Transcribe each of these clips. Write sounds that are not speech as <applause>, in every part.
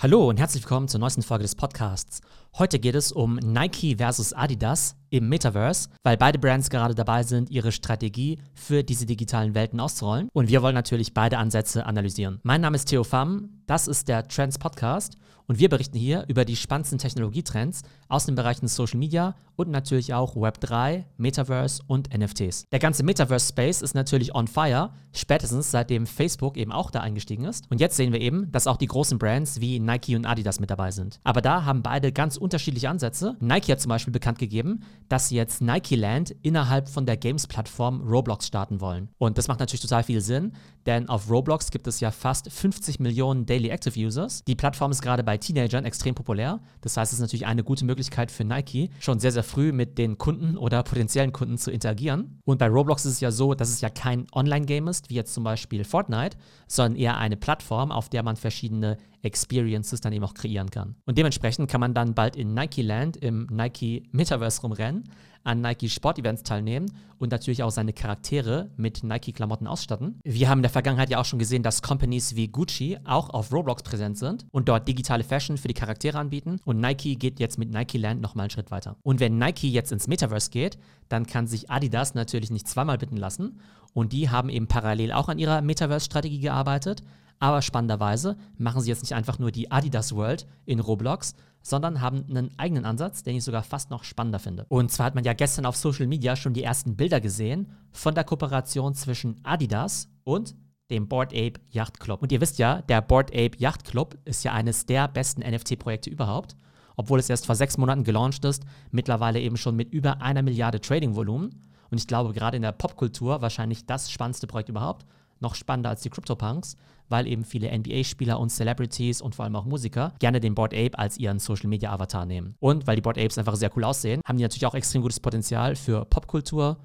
Hallo und herzlich willkommen zur neuesten Folge des Podcasts. Heute geht es um Nike versus Adidas im Metaverse, weil beide Brands gerade dabei sind, ihre Strategie für diese digitalen Welten auszurollen. Und wir wollen natürlich beide Ansätze analysieren. Mein Name ist Theo Pham, das ist der Trends Podcast und wir berichten hier über die spannendsten Technologietrends aus den Bereichen Social Media und natürlich auch Web3, Metaverse und NFTs. Der ganze Metaverse-Space ist natürlich on fire, spätestens seitdem Facebook eben auch da eingestiegen ist. Und jetzt sehen wir eben, dass auch die großen Brands wie Nike und Adidas mit dabei sind. Aber da haben beide ganz unterschiedliche Ansätze. Nike hat zum Beispiel bekannt gegeben, dass sie jetzt Nike Land innerhalb von der Games-Plattform Roblox starten wollen. Und das macht natürlich total viel Sinn, denn auf Roblox gibt es ja fast 50 Millionen Daily Active Users. Die Plattform ist gerade bei Teenagern extrem populär. Das heißt, es ist natürlich eine gute Möglichkeit für Nike, schon sehr, sehr früh mit den Kunden oder potenziellen Kunden zu interagieren. Und bei Roblox ist es ja so, dass es ja kein Online-Game ist, wie jetzt zum Beispiel Fortnite, sondern eher eine Plattform, auf der man verschiedene Experiences dann eben auch kreieren kann. Und dementsprechend kann man dann bald in Nike Land im Nike Metaverse rumrennen, an Nike Sport-Events teilnehmen und natürlich auch seine Charaktere mit Nike-Klamotten ausstatten. Wir haben in der Vergangenheit ja auch schon gesehen, dass Companies wie Gucci auch auf Roblox präsent sind und dort digitale Fashion für die Charaktere anbieten. Und Nike geht jetzt mit Nike Land nochmal einen Schritt weiter. Und wenn Nike jetzt ins Metaverse geht, dann kann sich Adidas natürlich nicht zweimal bitten lassen. Und die haben eben parallel auch an ihrer Metaverse-Strategie gearbeitet. Aber spannenderweise machen sie jetzt nicht einfach nur die Adidas World in Roblox, sondern haben einen eigenen Ansatz, den ich sogar fast noch spannender finde. Und zwar hat man ja gestern auf Social Media schon die ersten Bilder gesehen von der Kooperation zwischen Adidas und dem Board Ape Yacht Club. Und ihr wisst ja, der Board Ape Yacht Club ist ja eines der besten NFT-Projekte überhaupt. Obwohl es erst vor sechs Monaten gelauncht ist, mittlerweile eben schon mit über einer Milliarde Trading-Volumen. Und ich glaube, gerade in der Popkultur wahrscheinlich das spannendste Projekt überhaupt noch spannender als die CryptoPunks, weil eben viele NBA-Spieler und Celebrities und vor allem auch Musiker gerne den Board Ape als ihren Social Media Avatar nehmen. Und weil die Board Apes einfach sehr cool aussehen, haben die natürlich auch extrem gutes Potenzial für Popkultur,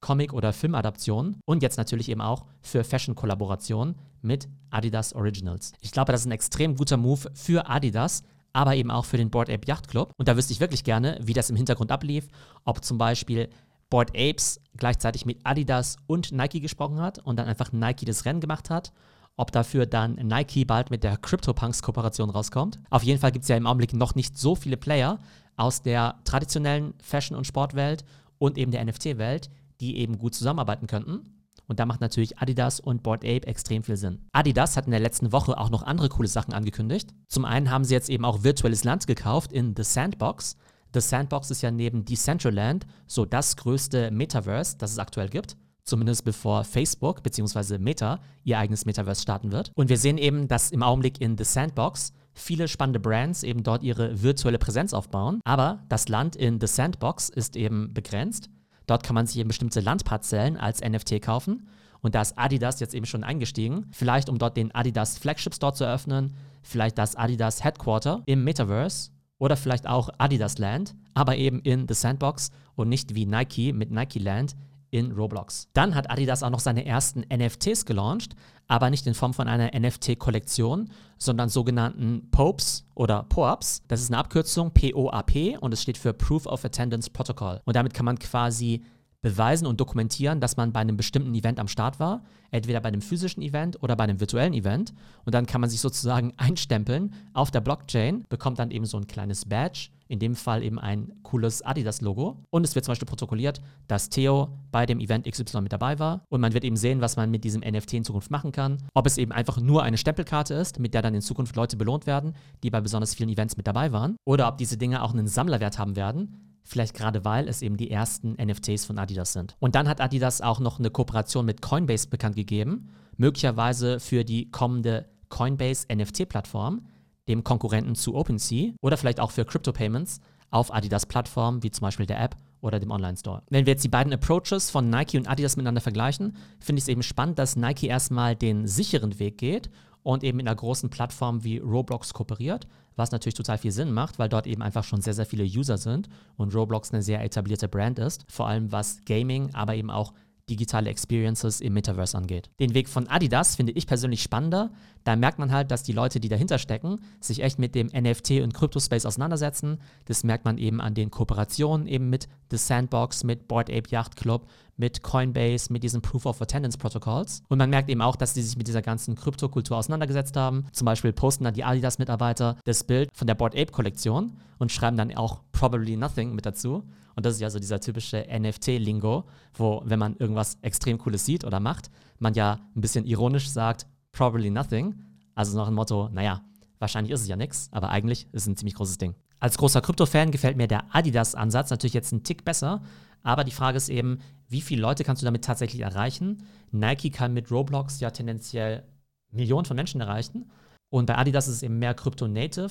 Comic- oder Filmadaptionen und jetzt natürlich eben auch für Fashion-Kollaborationen mit Adidas Originals. Ich glaube, das ist ein extrem guter Move für Adidas, aber eben auch für den Board Ape Yacht Club. Und da wüsste ich wirklich gerne, wie das im Hintergrund ablief, ob zum Beispiel Board Apes gleichzeitig mit Adidas und Nike gesprochen hat und dann einfach Nike das Rennen gemacht hat. Ob dafür dann Nike bald mit der CryptoPunks-Kooperation rauskommt. Auf jeden Fall gibt es ja im Augenblick noch nicht so viele Player aus der traditionellen Fashion- und Sportwelt und eben der NFT-Welt, die eben gut zusammenarbeiten könnten. Und da macht natürlich Adidas und Board Ape extrem viel Sinn. Adidas hat in der letzten Woche auch noch andere coole Sachen angekündigt. Zum einen haben sie jetzt eben auch virtuelles Land gekauft in The Sandbox. The Sandbox ist ja neben Decentraland so das größte Metaverse, das es aktuell gibt. Zumindest bevor Facebook bzw. Meta ihr eigenes Metaverse starten wird. Und wir sehen eben, dass im Augenblick in The Sandbox viele spannende Brands eben dort ihre virtuelle Präsenz aufbauen. Aber das Land in The Sandbox ist eben begrenzt. Dort kann man sich eben bestimmte Landparzellen als NFT kaufen. Und da ist Adidas jetzt eben schon eingestiegen. Vielleicht um dort den Adidas Flagship Store zu eröffnen, vielleicht das Adidas Headquarter im Metaverse oder vielleicht auch Adidas Land, aber eben in The Sandbox und nicht wie Nike mit Nike Land in Roblox. Dann hat Adidas auch noch seine ersten NFTs gelauncht, aber nicht in Form von einer NFT-Kollektion, sondern sogenannten POAPs oder POAPs. Das ist eine Abkürzung POAP und es steht für Proof of Attendance Protocol. Und damit kann man quasi beweisen und dokumentieren, dass man bei einem bestimmten Event am Start war, entweder bei einem physischen Event oder bei einem virtuellen Event. Und dann kann man sich sozusagen <laughs> einstempeln auf der Blockchain, bekommt dann eben so ein kleines Badge, in dem Fall eben ein cooles Adidas-Logo. Und es wird zum Beispiel protokolliert, dass Theo bei dem Event XY mit dabei war. Und man wird eben sehen, was man mit diesem NFT in Zukunft machen kann. Ob es eben einfach nur eine Stempelkarte ist, mit der dann in Zukunft Leute belohnt werden, die bei besonders vielen Events mit dabei waren. Oder ob diese Dinge auch einen Sammlerwert haben werden Vielleicht gerade weil es eben die ersten NFTs von Adidas sind. Und dann hat Adidas auch noch eine Kooperation mit Coinbase bekannt gegeben, möglicherweise für die kommende Coinbase NFT-Plattform, dem Konkurrenten zu OpenSea oder vielleicht auch für Crypto Payments auf Adidas Plattformen wie zum Beispiel der App oder dem Online-Store. Wenn wir jetzt die beiden Approaches von Nike und Adidas miteinander vergleichen, finde ich es eben spannend, dass Nike erstmal den sicheren Weg geht und eben in einer großen Plattform wie Roblox kooperiert, was natürlich total viel Sinn macht, weil dort eben einfach schon sehr, sehr viele User sind und Roblox eine sehr etablierte Brand ist, vor allem was Gaming, aber eben auch digitale Experiences im Metaverse angeht. Den Weg von Adidas finde ich persönlich spannender, da merkt man halt, dass die Leute, die dahinter stecken, sich echt mit dem NFT und Crypto-Space auseinandersetzen. Das merkt man eben an den Kooperationen eben mit The Sandbox, mit Board Ape Yacht Club, mit Coinbase, mit diesen Proof of Attendance Protocols. Und man merkt eben auch, dass die sich mit dieser ganzen Kryptokultur auseinandergesetzt haben. Zum Beispiel posten dann die Adidas-Mitarbeiter das Bild von der Board Ape-Kollektion und schreiben dann auch Probably Nothing mit dazu. Und das ist ja so dieser typische NFT-Lingo, wo, wenn man irgendwas extrem Cooles sieht oder macht, man ja ein bisschen ironisch sagt, probably nothing. Also nach dem Motto, naja, wahrscheinlich ist es ja nichts, aber eigentlich ist es ein ziemlich großes Ding. Als großer Krypto-Fan gefällt mir der Adidas-Ansatz natürlich jetzt einen Tick besser, aber die Frage ist eben, wie viele Leute kannst du damit tatsächlich erreichen? Nike kann mit Roblox ja tendenziell Millionen von Menschen erreichen. Und bei Adidas ist es eben mehr Crypto-Native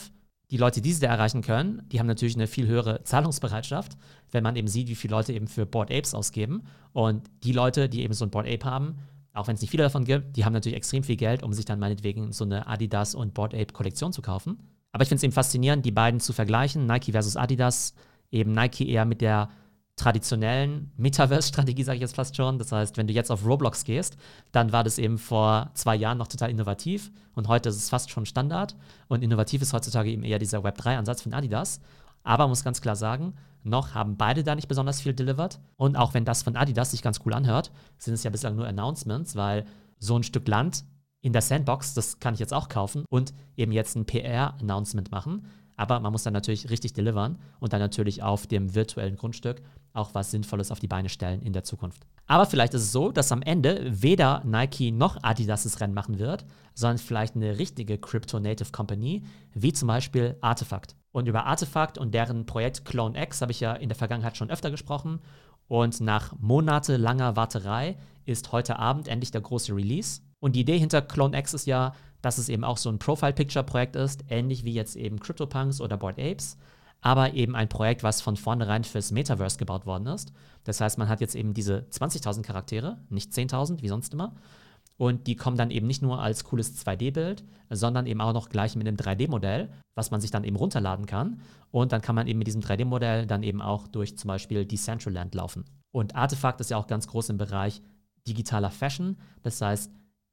die Leute, die sie da erreichen können, die haben natürlich eine viel höhere Zahlungsbereitschaft, wenn man eben sieht, wie viele Leute eben für Board Apes ausgeben. Und die Leute, die eben so ein Board Ape haben, auch wenn es nicht viele davon gibt, die haben natürlich extrem viel Geld, um sich dann meinetwegen so eine Adidas und Board Ape Kollektion zu kaufen. Aber ich finde es eben faszinierend, die beiden zu vergleichen, Nike versus Adidas. Eben Nike eher mit der traditionellen Metaverse-Strategie, sage ich jetzt fast schon. Das heißt, wenn du jetzt auf Roblox gehst, dann war das eben vor zwei Jahren noch total innovativ und heute ist es fast schon Standard. Und innovativ ist heutzutage eben eher dieser Web3-Ansatz von Adidas. Aber man muss ganz klar sagen, noch haben beide da nicht besonders viel delivered. Und auch wenn das von Adidas sich ganz cool anhört, sind es ja bislang nur Announcements, weil so ein Stück Land in der Sandbox, das kann ich jetzt auch kaufen und eben jetzt ein PR-Announcement machen. Aber man muss dann natürlich richtig delivern und dann natürlich auf dem virtuellen Grundstück auch was Sinnvolles auf die Beine stellen in der Zukunft. Aber vielleicht ist es so, dass am Ende weder Nike noch Adidas das Rennen machen wird, sondern vielleicht eine richtige Crypto-Native Company, wie zum Beispiel Artefakt. Und über Artefakt und deren Projekt Clone X habe ich ja in der Vergangenheit schon öfter gesprochen. Und nach monatelanger Warterei ist heute Abend endlich der große Release. Und die Idee hinter Clone X ist ja, dass es eben auch so ein Profile-Picture-Projekt ist, ähnlich wie jetzt eben CryptoPunks oder Board Apes, aber eben ein Projekt, was von vornherein fürs Metaverse gebaut worden ist. Das heißt, man hat jetzt eben diese 20.000 Charaktere, nicht 10.000 wie sonst immer. Und die kommen dann eben nicht nur als cooles 2D-Bild, sondern eben auch noch gleich mit einem 3D-Modell, was man sich dann eben runterladen kann. Und dann kann man eben mit diesem 3D-Modell dann eben auch durch zum Beispiel Decentraland laufen. Und Artefakt ist ja auch ganz groß im Bereich digitaler Fashion. Das heißt,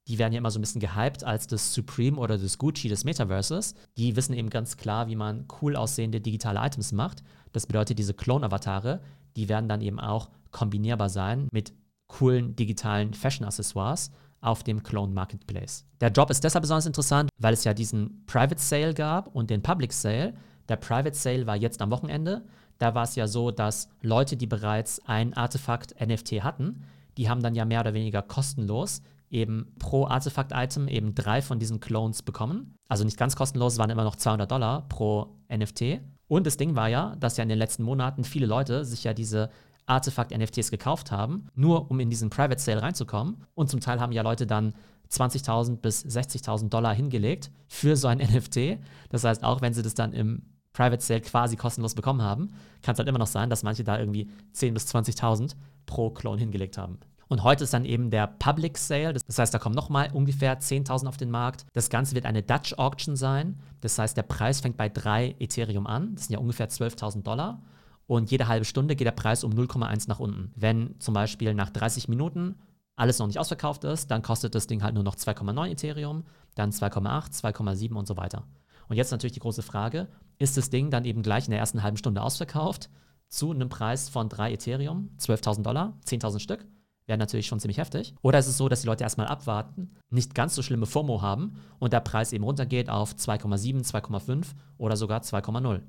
die werden ja immer so ein bisschen gehypt als das Supreme oder das Gucci des Metaverses. Die wissen eben ganz klar, wie man cool aussehende digitale Items macht. Das bedeutet, diese Clone-Avatare, die werden dann eben auch kombinierbar sein mit coolen digitalen Fashion-Accessoires auf dem Clone Marketplace. Der Job ist deshalb besonders interessant, weil es ja diesen Private Sale gab und den Public Sale. Der Private Sale war jetzt am Wochenende. Da war es ja so, dass Leute, die bereits ein Artefakt NFT hatten, die haben dann ja mehr oder weniger kostenlos eben pro Artefakt-Item eben drei von diesen Clones bekommen. Also nicht ganz kostenlos, es waren immer noch 200 Dollar pro NFT. Und das Ding war ja, dass ja in den letzten Monaten viele Leute sich ja diese Artefakt-NFTs gekauft haben, nur um in diesen Private Sale reinzukommen. Und zum Teil haben ja Leute dann 20.000 bis 60.000 Dollar hingelegt für so ein <laughs> NFT. Das heißt, auch wenn sie das dann im Private Sale quasi kostenlos bekommen haben, kann es halt immer noch sein, dass manche da irgendwie 10.000 bis 20.000 pro Clone hingelegt haben. Und heute ist dann eben der Public Sale. Das heißt, da kommen nochmal ungefähr 10.000 auf den Markt. Das Ganze wird eine Dutch Auction sein. Das heißt, der Preis fängt bei 3 Ethereum an. Das sind ja ungefähr 12.000 Dollar. Und jede halbe Stunde geht der Preis um 0,1 nach unten. Wenn zum Beispiel nach 30 Minuten alles noch nicht ausverkauft ist, dann kostet das Ding halt nur noch 2,9 Ethereum, dann 2,8, 2,7 und so weiter. Und jetzt natürlich die große Frage, ist das Ding dann eben gleich in der ersten halben Stunde ausverkauft zu einem Preis von 3 Ethereum, 12.000 Dollar, 10.000 Stück? Wäre natürlich schon ziemlich heftig. Oder ist es so, dass die Leute erstmal abwarten, nicht ganz so schlimme FOMO haben und der Preis eben runtergeht auf 2,7, 2,5 oder sogar 2,0.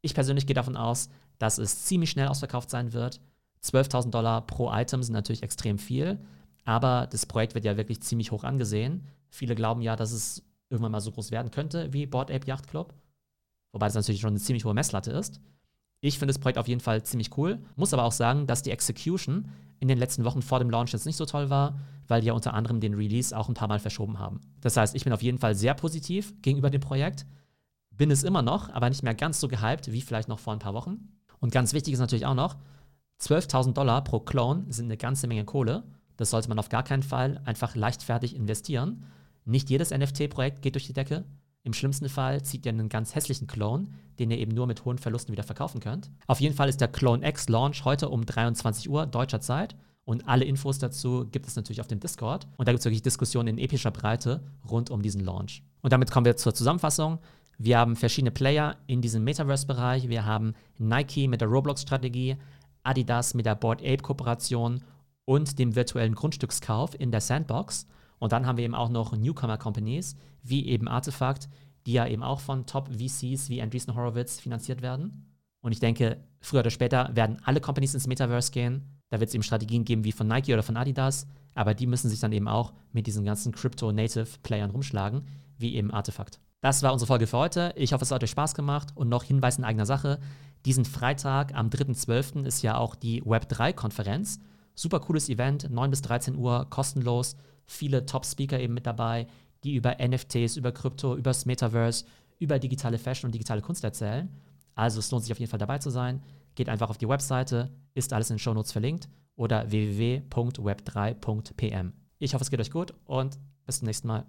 Ich persönlich gehe davon aus, dass es ziemlich schnell ausverkauft sein wird. 12.000 Dollar pro Item sind natürlich extrem viel, aber das Projekt wird ja wirklich ziemlich hoch angesehen. Viele glauben ja, dass es irgendwann mal so groß werden könnte wie Board Ape Yacht Club, wobei das natürlich schon eine ziemlich hohe Messlatte ist. Ich finde das Projekt auf jeden Fall ziemlich cool, muss aber auch sagen, dass die Execution in den letzten Wochen vor dem Launch jetzt nicht so toll war, weil die ja unter anderem den Release auch ein paar Mal verschoben haben. Das heißt, ich bin auf jeden Fall sehr positiv gegenüber dem Projekt, bin es immer noch, aber nicht mehr ganz so gehypt wie vielleicht noch vor ein paar Wochen. Und ganz wichtig ist natürlich auch noch, 12.000 Dollar pro Clone sind eine ganze Menge Kohle. Das sollte man auf gar keinen Fall einfach leichtfertig investieren. Nicht jedes NFT-Projekt geht durch die Decke. Im schlimmsten Fall zieht ihr einen ganz hässlichen Clone, den ihr eben nur mit hohen Verlusten wieder verkaufen könnt. Auf jeden Fall ist der Clone X Launch heute um 23 Uhr deutscher Zeit Und alle Infos dazu gibt es natürlich auf dem Discord. Und da gibt es wirklich Diskussionen in epischer Breite rund um diesen Launch. Und damit kommen wir zur Zusammenfassung. Wir haben verschiedene Player in diesem Metaverse-Bereich. Wir haben Nike mit der Roblox-Strategie, Adidas mit der Board Ape-Kooperation und dem virtuellen Grundstückskauf in der Sandbox. Und dann haben wir eben auch noch Newcomer-Companies, wie eben Artefakt, die ja eben auch von Top-VCs wie Andreessen Horowitz finanziert werden. Und ich denke, früher oder später werden alle Companies ins Metaverse gehen. Da wird es eben Strategien geben wie von Nike oder von Adidas, aber die müssen sich dann eben auch mit diesen ganzen Crypto-Native-Playern rumschlagen, wie eben Artefakt. Das war unsere Folge für heute. Ich hoffe, es hat euch Spaß gemacht und noch Hinweis in eigener Sache. Diesen Freitag am 3.12. ist ja auch die Web3-Konferenz. Super cooles Event, 9 bis 13 Uhr, kostenlos. Viele Top-Speaker eben mit dabei, die über NFTs, über Krypto, über das Metaverse, über digitale Fashion und digitale Kunst erzählen. Also es lohnt sich auf jeden Fall dabei zu sein. Geht einfach auf die Webseite, ist alles in den Shownotes verlinkt oder www.web3.pm. Ich hoffe, es geht euch gut und bis zum nächsten Mal.